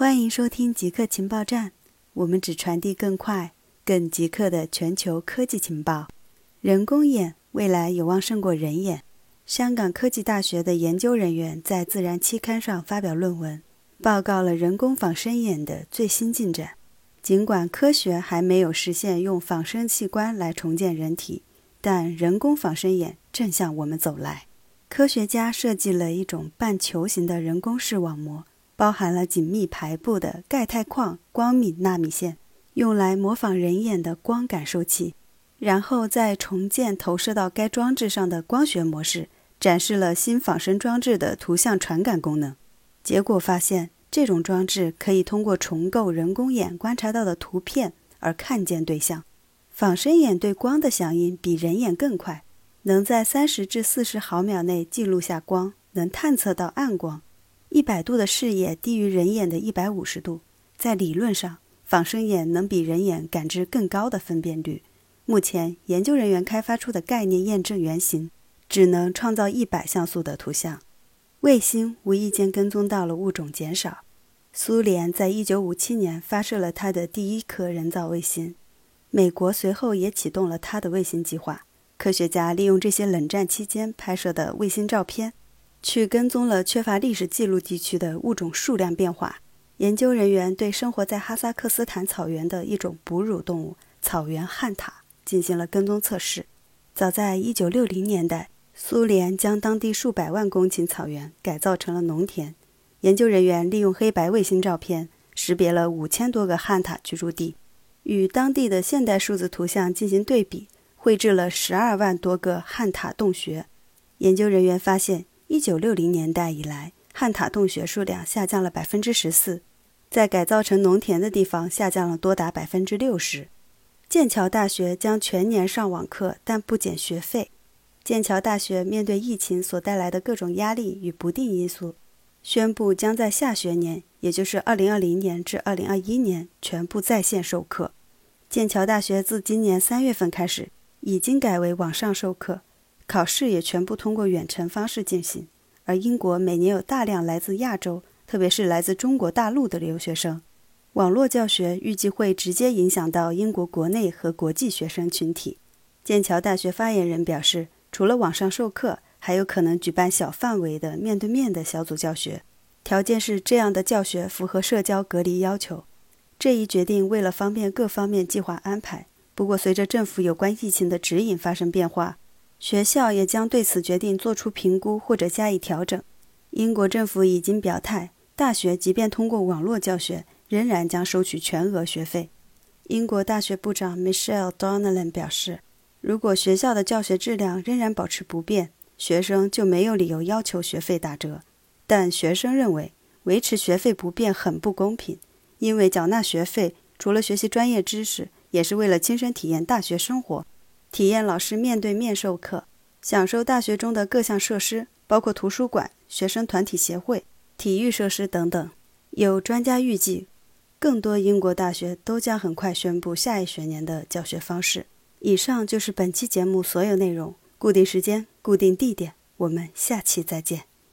欢迎收听极客情报站，我们只传递更快、更极客的全球科技情报。人工眼未来有望胜过人眼。香港科技大学的研究人员在《自然》期刊上发表论文，报告了人工仿生眼的最新进展。尽管科学还没有实现用仿生器官来重建人体，但人工仿生眼正向我们走来。科学家设计了一种半球形的人工视网膜。包含了紧密排布的钙钛矿光敏纳米线，用来模仿人眼的光感受器，然后再重建投射到该装置上的光学模式，展示了新仿生装置的图像传感功能。结果发现，这种装置可以通过重构人工眼观察到的图片而看见对象。仿生眼对光的响应比人眼更快，能在三十至四十毫秒内记录下光，能探测到暗光。一百度的视野低于人眼的一百五十度，在理论上，仿生眼能比人眼感知更高的分辨率。目前，研究人员开发出的概念验证原型只能创造一百像素的图像。卫星无意间跟踪到了物种减少。苏联在一九五七年发射了它的第一颗人造卫星，美国随后也启动了它的卫星计划。科学家利用这些冷战期间拍摄的卫星照片。去跟踪了缺乏历史记录地区的物种数量变化。研究人员对生活在哈萨克斯坦草原的一种哺乳动物——草原旱獭进行了跟踪测试。早在1960年代，苏联将当地数百万公顷草原改造成了农田。研究人员利用黑白卫星照片识别了五千多个旱獭居住地，与当地的现代数字图像进行对比，绘制了十二万多个旱獭洞穴。研究人员发现。一九六零年代以来，旱獭洞穴数量下降了百分之十四，在改造成农田的地方下降了多达百分之六十。剑桥大学将全年上网课，但不减学费。剑桥大学面对疫情所带来的各种压力与不定因素，宣布将在下学年，也就是二零二零年至二零二一年，全部在线授课。剑桥大学自今年三月份开始，已经改为网上授课。考试也全部通过远程方式进行，而英国每年有大量来自亚洲，特别是来自中国大陆的留学生。网络教学预计会直接影响到英国国内和国际学生群体。剑桥大学发言人表示，除了网上授课，还有可能举办小范围的面对面的小组教学，条件是这样的教学符合社交隔离要求。这一决定为了方便各方面计划安排。不过，随着政府有关疫情的指引发生变化。学校也将对此决定做出评估或者加以调整。英国政府已经表态，大学即便通过网络教学，仍然将收取全额学费。英国大学部长 Michelle Donnellan 表示，如果学校的教学质量仍然保持不变，学生就没有理由要求学费打折。但学生认为，维持学费不变很不公平，因为缴纳学费除了学习专业知识，也是为了亲身体验大学生活。体验老师面对面授课，享受大学中的各项设施，包括图书馆、学生团体协会、体育设施等等。有专家预计，更多英国大学都将很快宣布下一学年的教学方式。以上就是本期节目所有内容。固定时间，固定地点，我们下期再见。